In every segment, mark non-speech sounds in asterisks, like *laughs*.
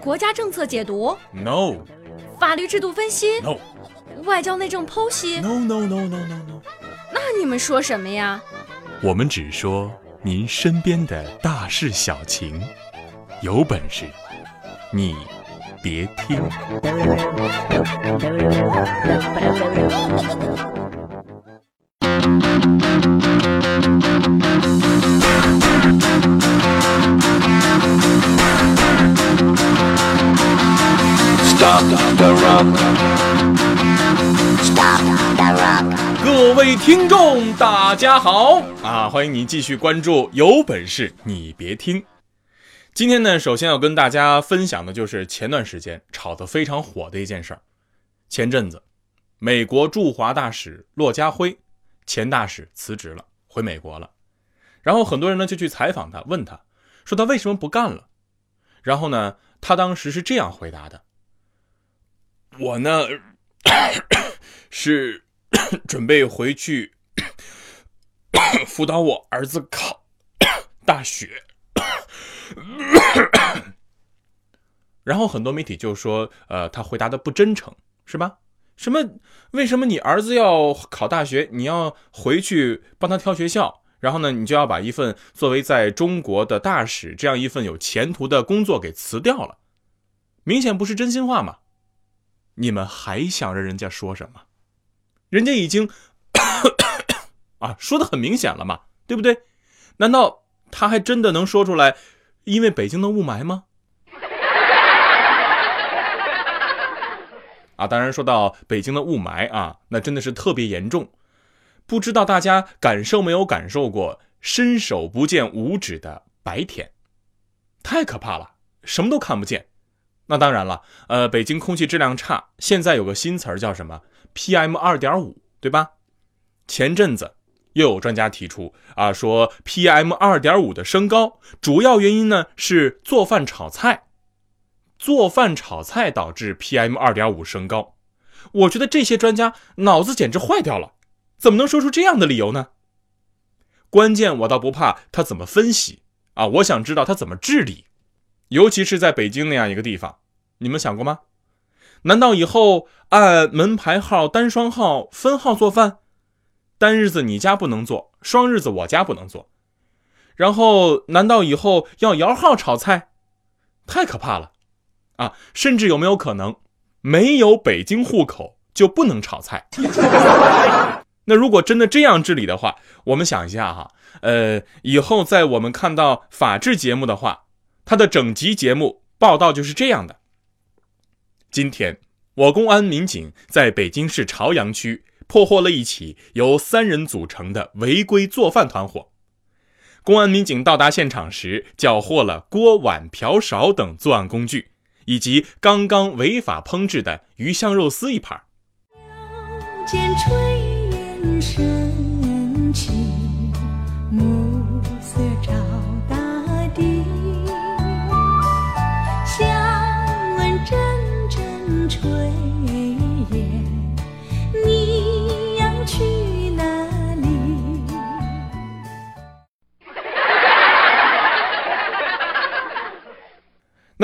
国家政策解读，no，法律制度分析，no，外交内政剖析，no no no no no no，那你们说什么呀？我们只说您身边的大事小情，有本事你别听。各位听众，大家好啊！欢迎你继续关注，有本事你别听。今天呢，首先要跟大家分享的就是前段时间炒得非常火的一件事儿。前阵子，美国驻华大使骆家辉，前大使辞职了，回美国了。然后很多人呢就去采访他，问他说他为什么不干了。然后呢，他当时是这样回答的：“我呢 *coughs* 是。*coughs* ”准备回去 *coughs* 辅导我儿子考大学，然后很多媒体就说：“呃，他回答的不真诚，是吧？什么？为什么你儿子要考大学？你要回去帮他挑学校，然后呢，你就要把一份作为在中国的大使这样一份有前途的工作给辞掉了？明显不是真心话嘛！你们还想着人家说什么？”人家已经 *coughs* 啊说的很明显了嘛，对不对？难道他还真的能说出来？因为北京的雾霾吗？啊，当然说到北京的雾霾啊，那真的是特别严重。不知道大家感受没有感受过伸手不见五指的白天，太可怕了，什么都看不见。那当然了，呃，北京空气质量差，现在有个新词儿叫什么？PM 二点五，对吧？前阵子又有专家提出啊，说 PM 二点五的升高，主要原因呢是做饭炒菜，做饭炒菜导致 PM 二点五升高。我觉得这些专家脑子简直坏掉了，怎么能说出这样的理由呢？关键我倒不怕他怎么分析啊，我想知道他怎么治理，尤其是在北京那样一个地方，你们想过吗？难道以后按门牌号、单双号分号做饭？单日子你家不能做，双日子我家不能做。然后，难道以后要摇号炒菜？太可怕了啊！甚至有没有可能，没有北京户口就不能炒菜？*laughs* 那如果真的这样治理的话，我们想一下哈，呃，以后在我们看到法制节目的话，他的整集节目报道就是这样的。今天，我公安民警在北京市朝阳区破获了一起由三人组成的违规做饭团伙。公安民警到达现场时，缴获了锅碗瓢勺等作案工具，以及刚刚违法烹制的鱼香肉丝一盘。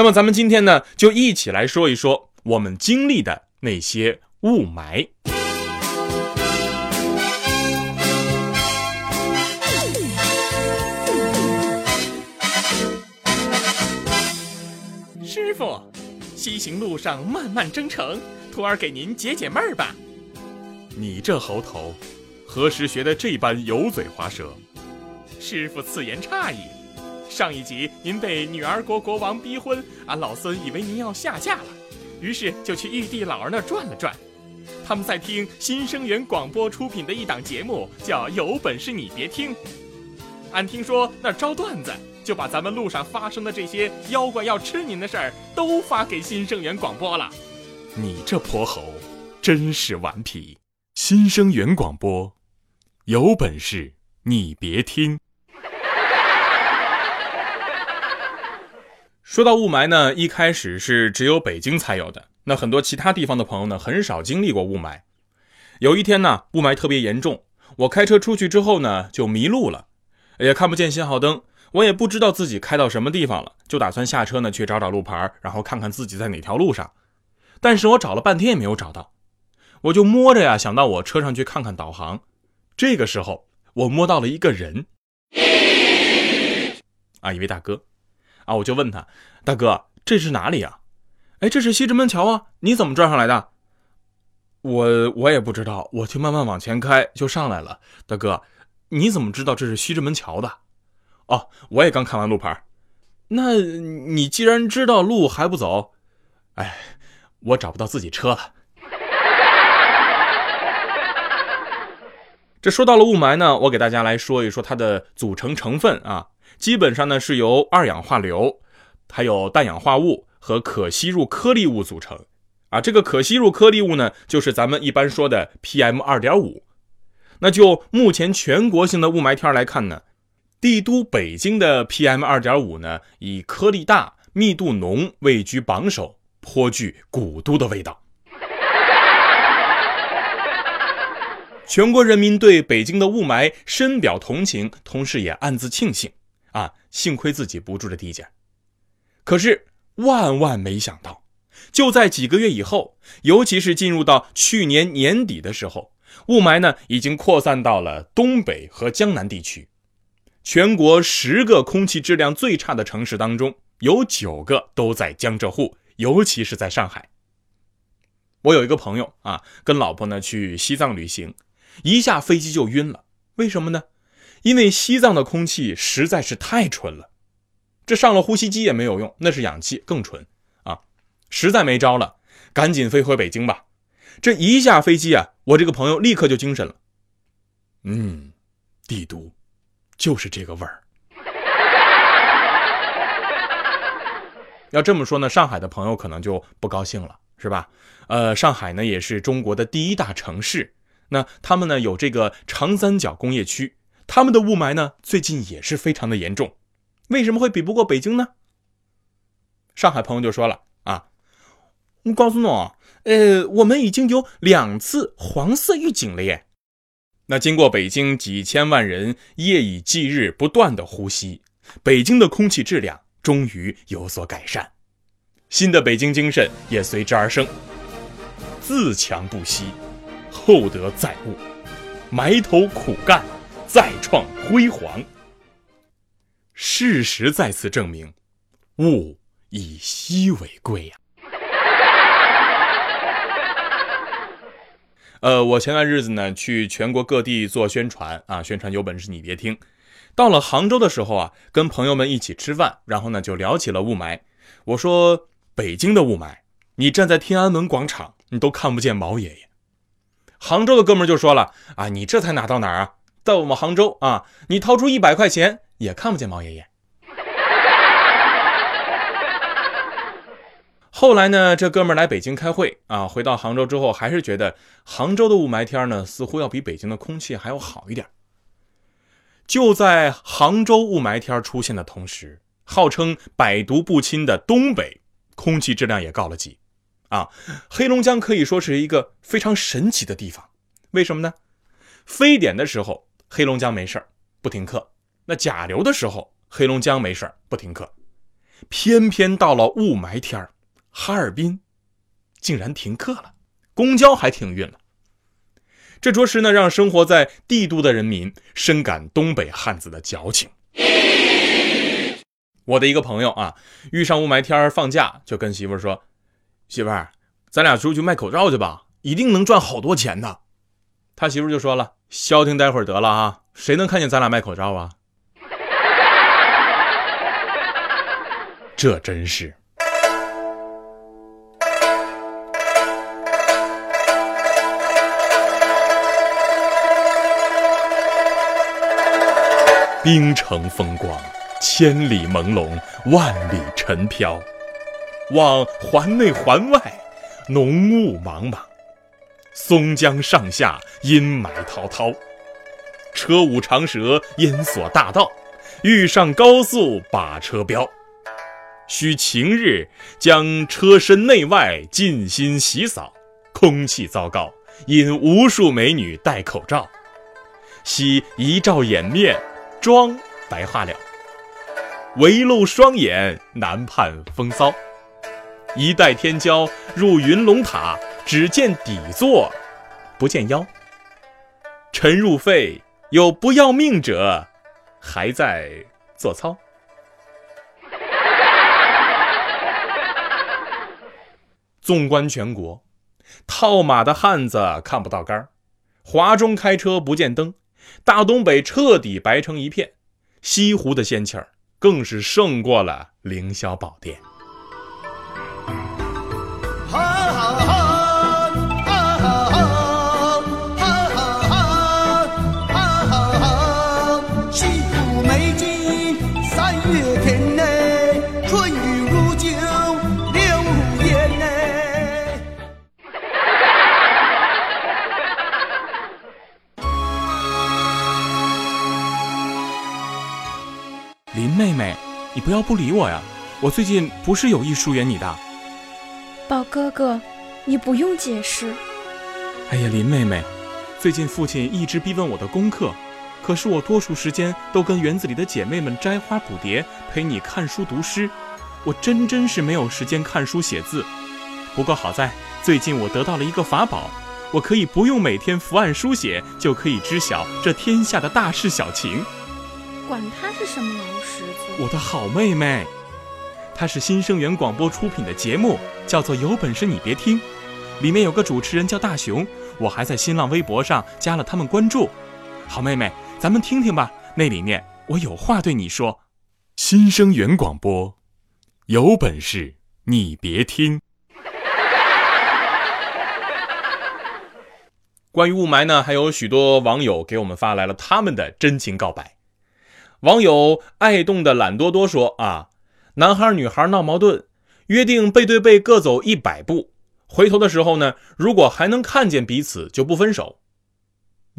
那么咱们今天呢，就一起来说一说我们经历的那些雾霾。师傅，西行路上慢慢征程，徒儿给您解解闷儿吧。你这猴头，何时学的这般油嘴滑舌？师傅此言差矣。上一集您被女儿国国王逼婚，俺老孙以为您要下嫁了，于是就去玉帝老儿那转了转。他们在听新生源广播出品的一档节目，叫《有本事你别听》。俺听说那招段子，就把咱们路上发生的这些妖怪要吃您的事儿都发给新生源广播了。你这泼猴，真是顽皮！新生源广播，有本事你别听。说到雾霾呢，一开始是只有北京才有的，那很多其他地方的朋友呢，很少经历过雾霾。有一天呢，雾霾特别严重，我开车出去之后呢，就迷路了。也看不见信号灯，我也不知道自己开到什么地方了，就打算下车呢去找找路牌，然后看看自己在哪条路上。但是我找了半天也没有找到，我就摸着呀，想到我车上去看看导航。这个时候，我摸到了一个人，啊，一位大哥，啊，我就问他，大哥，这是哪里啊？哎，这是西直门桥啊，你怎么转上来的？我我也不知道，我就慢慢往前开就上来了。大哥，你怎么知道这是西直门桥的？哦，我也刚看完路牌。那你既然知道路还不走，哎，我找不到自己车了。*laughs* 这说到了雾霾呢，我给大家来说一说它的组成成分啊，基本上呢是由二氧化硫、还有氮氧化物和可吸入颗粒物组成啊。这个可吸入颗粒物呢，就是咱们一般说的 PM 二点五。那就目前全国性的雾霾天来看呢，帝都北京的 PM 二点五呢，以颗粒大、密度浓位居榜首，颇具古都的味道。全国人民对北京的雾霾深表同情，同时也暗自庆幸啊，幸亏自己不住这地界。可是万万没想到，就在几个月以后，尤其是进入到去年年底的时候，雾霾呢已经扩散到了东北和江南地区。全国十个空气质量最差的城市当中，有九个都在江浙沪，尤其是在上海。我有一个朋友啊，跟老婆呢去西藏旅行。一下飞机就晕了，为什么呢？因为西藏的空气实在是太纯了，这上了呼吸机也没有用，那是氧气更纯啊，实在没招了，赶紧飞回北京吧。这一下飞机啊，我这个朋友立刻就精神了。嗯，帝都就是这个味儿。要这么说呢，上海的朋友可能就不高兴了，是吧？呃，上海呢也是中国的第一大城市。那他们呢有这个长三角工业区，他们的雾霾呢最近也是非常的严重，为什么会比不过北京呢？上海朋友就说了啊，我告诉你啊，呃，我们已经有两次黄色预警了耶。那经过北京几千万人夜以继日不断的呼吸，北京的空气质量终于有所改善，新的北京精神也随之而生，自强不息。厚德载物，埋头苦干，再创辉煌。事实再次证明，物以稀为贵呀。*laughs* 呃，我前段日子呢，去全国各地做宣传啊，宣传有本事你别听。到了杭州的时候啊，跟朋友们一起吃饭，然后呢就聊起了雾霾。我说北京的雾霾，你站在天安门广场，你都看不见毛爷爷。杭州的哥们就说了：“啊，你这才哪到哪儿啊？在我们杭州啊，你掏出一百块钱也看不见毛爷爷。”后来呢，这哥们来北京开会啊，回到杭州之后，还是觉得杭州的雾霾天呢，似乎要比北京的空气还要好一点。就在杭州雾霾天出现的同时，号称百毒不侵的东北空气质量也告了急。啊，黑龙江可以说是一个非常神奇的地方，为什么呢？非典的时候，黑龙江没事不停课；那甲流的时候，黑龙江没事不停课。偏偏到了雾霾天哈尔滨竟然停课了，公交还停运了。这着实呢，让生活在帝都的人民深感东北汉子的矫情。我的一个朋友啊，遇上雾霾天放假，就跟媳妇说。媳妇，咱俩出去卖口罩去吧，一定能赚好多钱的。他媳妇就说了：“消停待会儿得了啊，谁能看见咱俩卖口罩啊？” *laughs* 这真是冰城风光，千里朦胧，万里尘飘。望环内环外，浓雾茫茫；松江上下，阴霾滔滔。车舞长蛇，烟锁大道；欲上高速，把车飙。需晴日，将车身内外尽心洗扫。空气糟糕，引无数美女戴口罩。惜一照掩面，妆白化了。唯露双眼，难判风骚。一代天骄入云龙塔，只见底座，不见腰。沉入肺，有不要命者，还在做操。*laughs* 纵观全国，套马的汉子看不到杆儿，华中开车不见灯，大东北彻底白成一片，西湖的仙气儿更是胜过了凌霄宝殿。你不要不理我呀！我最近不是有意疏远你的。宝哥哥，你不用解释。哎呀，林妹妹，最近父亲一直逼问我的功课，可是我多数时间都跟园子里的姐妹们摘花捕蝶，陪你看书读诗，我真真是没有时间看书写字。不过好在最近我得到了一个法宝，我可以不用每天伏案书写，就可以知晓这天下的大事小情。管他是什么老石子，我的好妹妹，她是新生源广播出品的节目，叫做《有本事你别听》，里面有个主持人叫大熊，我还在新浪微博上加了他们关注。好妹妹，咱们听听吧，那里面我有话对你说。新生源广播，有本事你别听。关于雾霾呢，还有许多网友给我们发来了他们的真情告白。网友爱动的懒多多说：“啊，男孩女孩闹矛盾，约定背对背各走一百步，回头的时候呢，如果还能看见彼此，就不分手。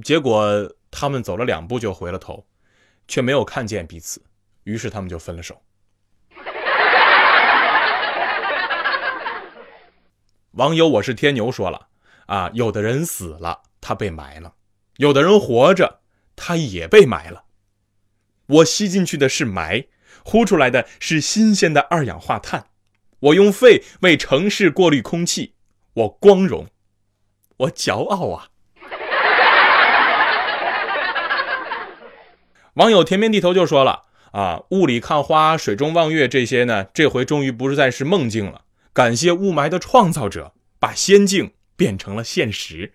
结果他们走了两步就回了头，却没有看见彼此，于是他们就分了手。*laughs* ”网友我是天牛说了：“啊，有的人死了，他被埋了；有的人活着，他也被埋了。”我吸进去的是霾，呼出来的是新鲜的二氧化碳。我用肺为城市过滤空气，我光荣，我骄傲啊！*laughs* 网友田边地头就说了啊，雾里看花，水中望月这些呢，这回终于不是再是梦境了。感谢雾霾的创造者，把仙境变成了现实。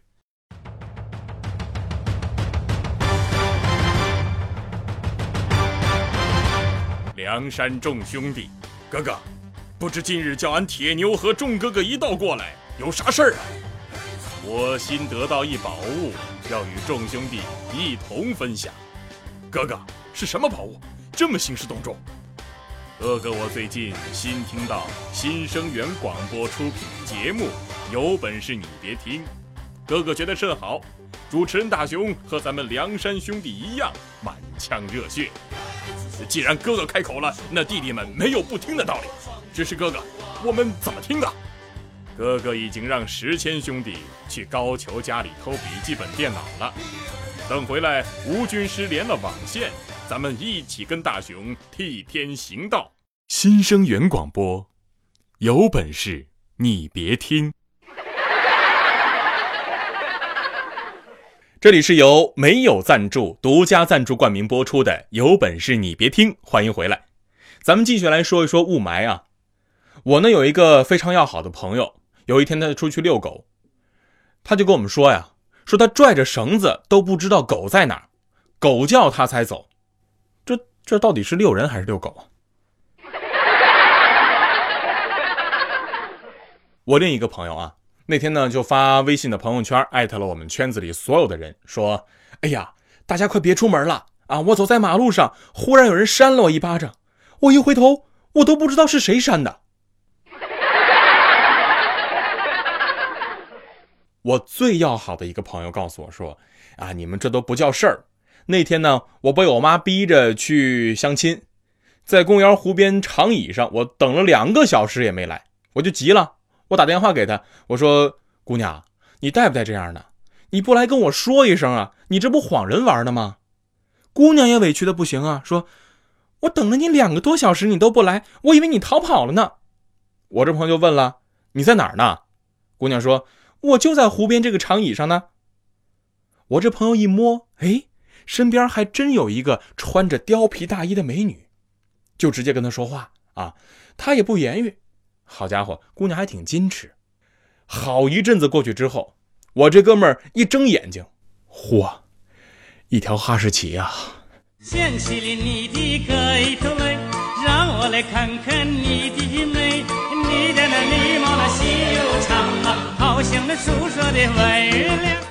梁山众兄弟，哥哥，不知今日叫俺铁牛和众哥哥一道过来，有啥事儿啊？我新得到一宝物，要与众兄弟一同分享。哥哥，是什么宝物？这么兴师动众？哥哥，我最近新听到新生源广播出品节目，有本事你别听。哥哥觉得甚好，主持人大雄和咱们梁山兄弟一样，满腔热血。既然哥哥开口了，那弟弟们没有不听的道理。只是哥哥，我们怎么听的？哥哥已经让石谦兄弟去高俅家里偷笔记本电脑了。等回来，吴军师连了网线，咱们一起跟大雄替天行道。新生源广播，有本事你别听。这里是由没有赞助、独家赞助冠名播出的《有本事你别听》，欢迎回来。咱们继续来说一说雾霾啊。我呢有一个非常要好的朋友，有一天他出去遛狗，他就跟我们说呀，说他拽着绳子都不知道狗在哪，狗叫他才走。这这到底是遛人还是遛狗啊？*laughs* 我另一个朋友啊。那天呢，就发微信的朋友圈，艾特了我们圈子里所有的人，说：“哎呀，大家快别出门了啊！我走在马路上，忽然有人扇了我一巴掌，我一回头，我都不知道是谁扇的。”我最要好的一个朋友告诉我说：“啊，你们这都不叫事儿。那天呢，我被我妈逼着去相亲，在公园湖边长椅上，我等了两个小时也没来，我就急了。”我打电话给他，我说：“姑娘，你带不带这样的？你不来跟我说一声啊？你这不晃人玩呢吗？”姑娘也委屈的不行啊，说：“我等了你两个多小时，你都不来，我以为你逃跑了呢。”我这朋友就问了：“你在哪儿呢？”姑娘说：“我就在湖边这个长椅上呢。”我这朋友一摸，哎，身边还真有一个穿着貂皮大衣的美女，就直接跟她说话啊，她也不言语。好家伙，姑娘还挺矜持。好一阵子过去之后，我这哥们儿一睁眼睛，嚯，一条哈士奇呀！掀起了你的盖头来，让我来看看你的美。你的那眉毛那细又长啊，好像那树上的月亮。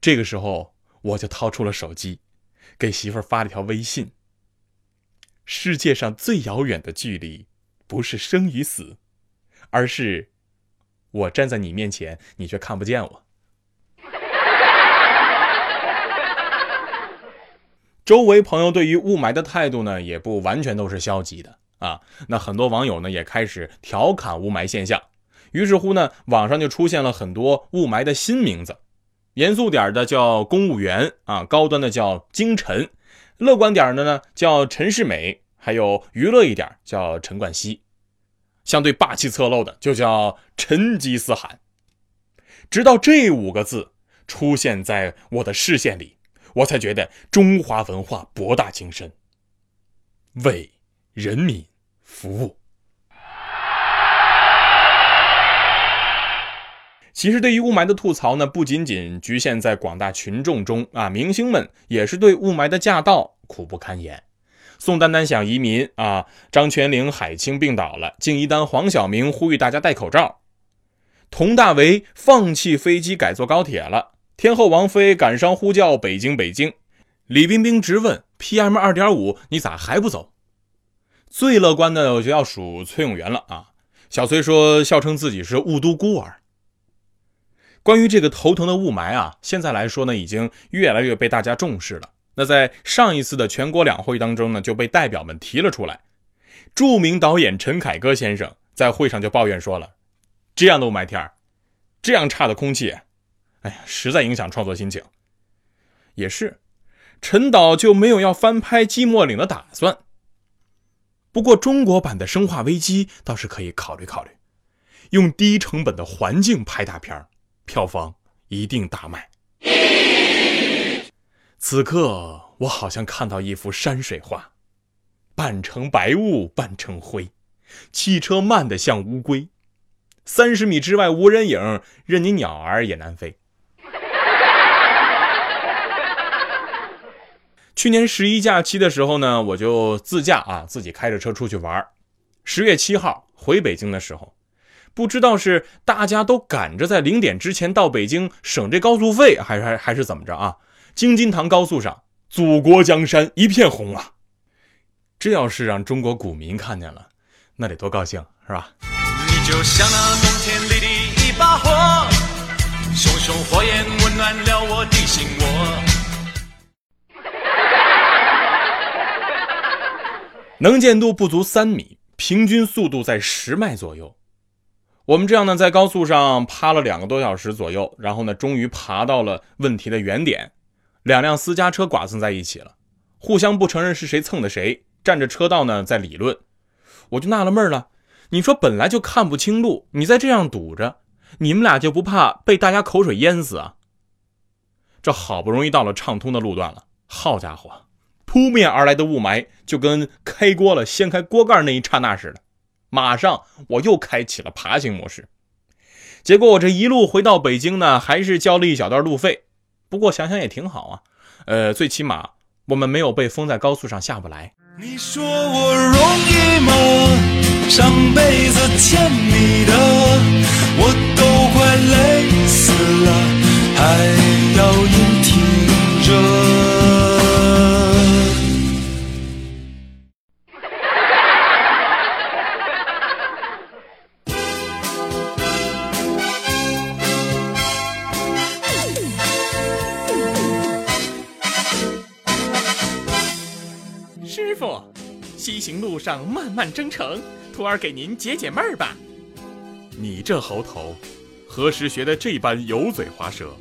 这个时候，我就掏出了手机，给媳妇儿发了条微信。世界上最遥远的距离，不是生与死，而是我站在你面前，你却看不见我。*laughs* 周围朋友对于雾霾的态度呢，也不完全都是消极的啊。那很多网友呢，也开始调侃雾霾现象。于是乎呢，网上就出现了很多雾霾的新名字，严肃点的叫公务员啊，高端的叫京尘。乐观点的呢，叫陈世美；还有娱乐一点叫陈冠希；相对霸气侧漏的，就叫成吉思汗。直到这五个字出现在我的视线里，我才觉得中华文化博大精深，为人民服务。其实，对于雾霾的吐槽呢，不仅仅局限在广大群众中啊，明星们也是对雾霾的驾到苦不堪言。宋丹丹想移民啊，张泉灵海清病倒了，敬一丹黄晓明呼吁大家戴口罩，佟大为放弃飞机改坐高铁了，天后王菲感伤呼叫北京北京，李冰冰直问 PM 二点五你咋还不走？最乐观的我就要数崔永元了啊，小崔说笑称自己是雾都孤儿。关于这个头疼的雾霾啊，现在来说呢，已经越来越被大家重视了。那在上一次的全国两会当中呢，就被代表们提了出来。著名导演陈凯歌先生在会上就抱怨说了：“这样的雾霾天这样差的空气，哎呀，实在影响创作心情。”也是，陈导就没有要翻拍《寂寞岭》的打算。不过中国版的《生化危机》倒是可以考虑考虑，用低成本的环境拍大片儿。票房一定大卖。此刻，我好像看到一幅山水画，半成白雾，半成灰，汽车慢得像乌龟，三十米之外无人影，任你鸟儿也难飞。去年十一假期的时候呢，我就自驾啊，自己开着车出去玩。十月七号回北京的时候。不知道是大家都赶着在零点之前到北京省这高速费，还是还还是怎么着啊？京津塘高速上，祖国江山一片红啊！这要是让中国股民看见了，那得多高兴，是吧？你就像那冬天里的一把火，熊熊火焰温暖了我的心窝。能见度不足三米，平均速度在十迈左右。我们这样呢，在高速上趴了两个多小时左右，然后呢，终于爬到了问题的原点。两辆私家车剐蹭在一起了，互相不承认是谁蹭的谁，占着车道呢，在理论。我就纳了闷了，你说本来就看不清路，你再这样堵着，你们俩就不怕被大家口水淹死啊？这好不容易到了畅通的路段了，好家伙，扑面而来的雾霾就跟开锅了掀开锅盖那一刹那似的。马上我又开启了爬行模式，结果我这一路回到北京呢，还是交了一小段路费。不过想想也挺好啊，呃，最起码我们没有被封在高速上下不来。你说我容易吗？上辈子欠你的，我都快累死了，还要硬挺着。行路上慢慢征程，徒儿给您解解闷儿吧。你这猴头，何时学的这般油嘴滑舌？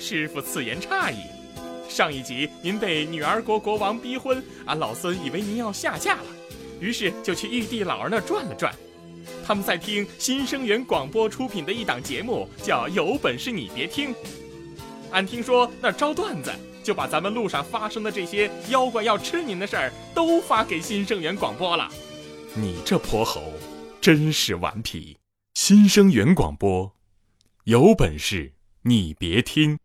师傅此言差矣。上一集您被女儿国国王逼婚，俺老孙以为您要下嫁了，于是就去玉帝老儿那转了转。他们在听新生源广播出品的一档节目，叫《有本事你别听》。俺听说那儿招段子，就把咱们路上发生的这些妖怪要吃您的事儿都发给新生源广播了。你这泼猴，真是顽皮！新生源广播，有本事你别听。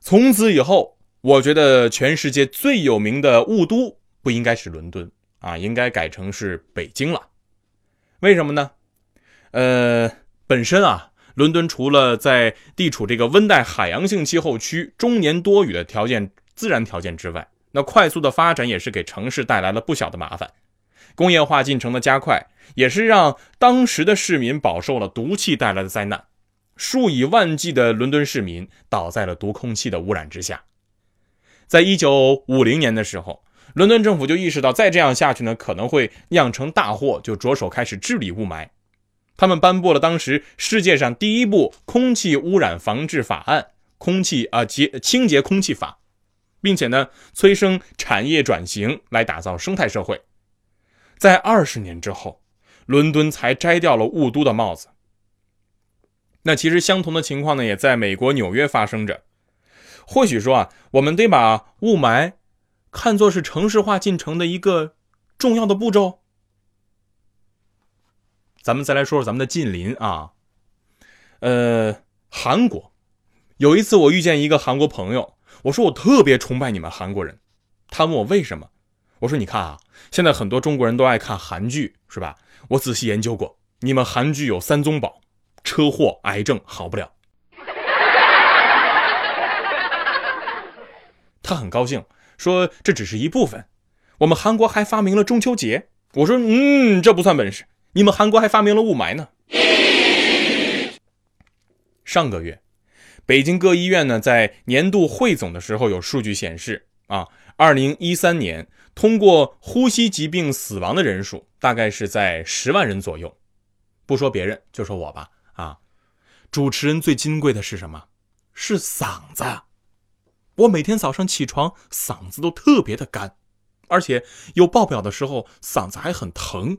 从此以后，我觉得全世界最有名的雾都不应该是伦敦啊，应该改成是北京了。为什么呢？呃，本身啊，伦敦除了在地处这个温带海洋性气候区、终年多雨的条件自然条件之外，那快速的发展也是给城市带来了不小的麻烦。工业化进程的加快，也是让当时的市民饱受了毒气带来的灾难。数以万计的伦敦市民倒在了毒空气的污染之下。在一九五零年的时候，伦敦政府就意识到再这样下去呢，可能会酿成大祸，就着手开始治理雾霾。他们颁布了当时世界上第一部空气污染防治法案《空气啊洁清洁空气法》，并且呢，催生产业转型来打造生态社会。在二十年之后，伦敦才摘掉了雾都的帽子。那其实相同的情况呢，也在美国纽约发生着。或许说啊，我们得把雾霾看作是城市化进程的一个重要的步骤。咱们再来说说咱们的近邻啊，呃，韩国。有一次我遇见一个韩国朋友，我说我特别崇拜你们韩国人。他问我为什么，我说你看啊，现在很多中国人都爱看韩剧，是吧？我仔细研究过，你们韩剧有三宗宝。车祸、癌症好不了，他很高兴，说这只是一部分。我们韩国还发明了中秋节。我说，嗯，这不算本事。你们韩国还发明了雾霾呢。上个月，北京各医院呢在年度汇总的时候，有数据显示啊，二零一三年通过呼吸疾病死亡的人数大概是在十万人左右。不说别人，就说我吧。啊，主持人最金贵的是什么？是嗓子。我每天早上起床，嗓子都特别的干，而且有爆表的时候，嗓子还很疼。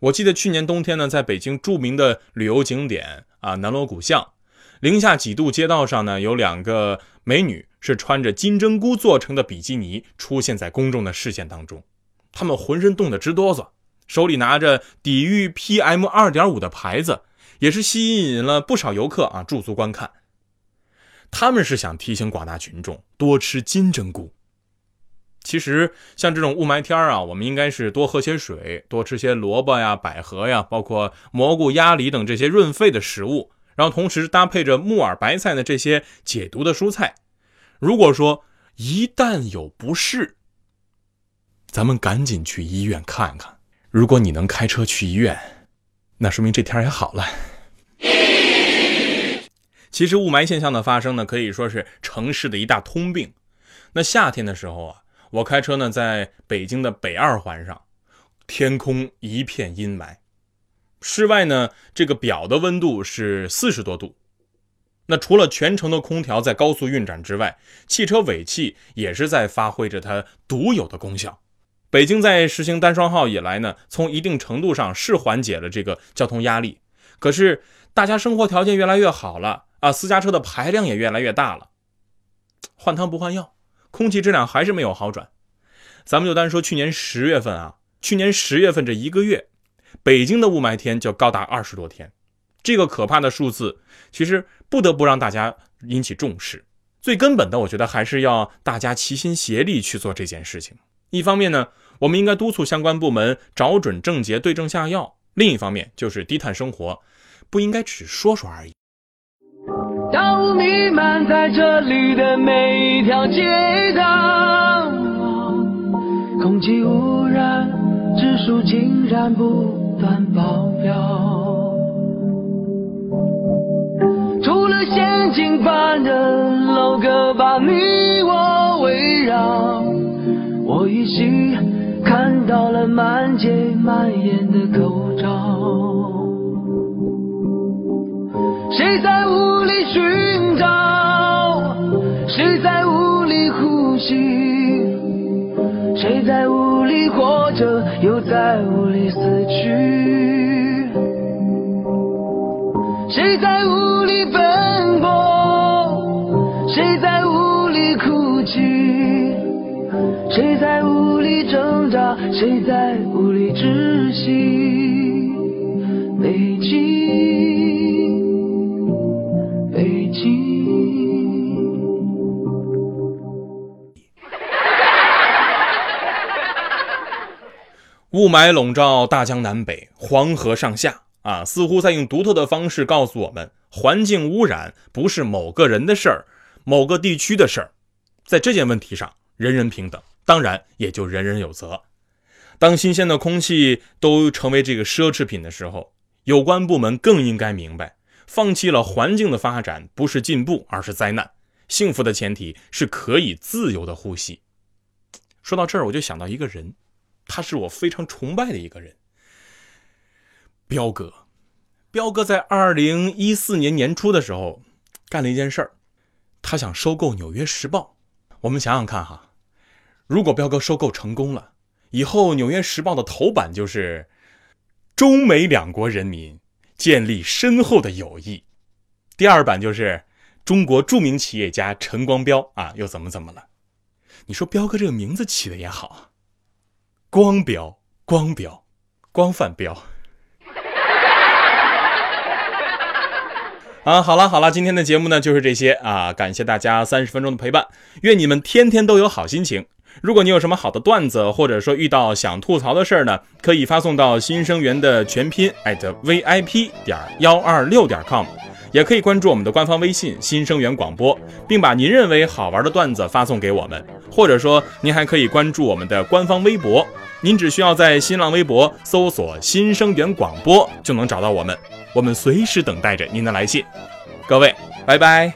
我记得去年冬天呢，在北京著名的旅游景点啊南锣鼓巷，零下几度，街道上呢有两个美女是穿着金针菇做成的比基尼出现在公众的视线当中，她们浑身冻得直哆嗦，手里拿着抵御 PM 二点五的牌子。也是吸引了不少游客啊驻足观看，他们是想提醒广大群众多吃金针菇。其实像这种雾霾天啊，我们应该是多喝些水，多吃些萝卜呀、百合呀，包括蘑菇、鸭梨等这些润肺的食物，然后同时搭配着木耳、白菜的这些解毒的蔬菜。如果说一旦有不适，咱们赶紧去医院看看。如果你能开车去医院，那说明这天也好了。其实雾霾现象的发生呢，可以说是城市的一大通病。那夏天的时候啊，我开车呢，在北京的北二环上，天空一片阴霾，室外呢，这个表的温度是四十多度。那除了全程的空调在高速运转之外，汽车尾气也是在发挥着它独有的功效。北京在实行单双号以来呢，从一定程度上是缓解了这个交通压力，可是大家生活条件越来越好了。啊，私家车的排量也越来越大了，换汤不换药，空气质量还是没有好转。咱们就单说去年十月份啊，去年十月份这一个月，北京的雾霾天就高达二十多天，这个可怕的数字，其实不得不让大家引起重视。最根本的，我觉得还是要大家齐心协力去做这件事情。一方面呢，我们应该督促相关部门找准症结，对症下药；另一方面，就是低碳生活，不应该只说说而已。烟雾弥漫在这里的每一条街道，空气污染指数竟然不断爆表。除了陷阱般的楼阁把你我围绕，我依稀看到了满街蔓延的口罩。谁在无寻找？谁在雾里呼吸？谁在雾里活着，又在雾里死去？谁在雾里奔波？谁在雾里哭泣？谁在雾里挣扎？谁在雾里窒息？北京，雾霾笼罩大江南北，黄河上下啊，似乎在用独特的方式告诉我们，环境污染不是某个人的事儿，某个地区的事儿，在这件问题上，人人平等，当然也就人人有责。当新鲜的空气都成为这个奢侈品的时候，有关部门更应该明白，放弃了环境的发展不是进步，而是灾难。幸福的前提是可以自由的呼吸。说到这儿，我就想到一个人。他是我非常崇拜的一个人，彪哥。彪哥在二零一四年年初的时候干了一件事儿，他想收购《纽约时报》。我们想想看哈，如果彪哥收购成功了，以后《纽约时报》的头版就是中美两国人民建立深厚的友谊，第二版就是中国著名企业家陈光标啊又怎么怎么了？你说彪哥这个名字起的也好。光标，光标，光泛标。*laughs* 啊，好了好了，今天的节目呢就是这些啊，感谢大家三十分钟的陪伴，愿你们天天都有好心情。如果你有什么好的段子，或者说遇到想吐槽的事儿呢，可以发送到新生源的全拼 at @vip 点幺二六点 com。也可以关注我们的官方微信“新生源广播”，并把您认为好玩的段子发送给我们，或者说您还可以关注我们的官方微博，您只需要在新浪微博搜索“新生源广播”就能找到我们，我们随时等待着您的来信。各位，拜拜。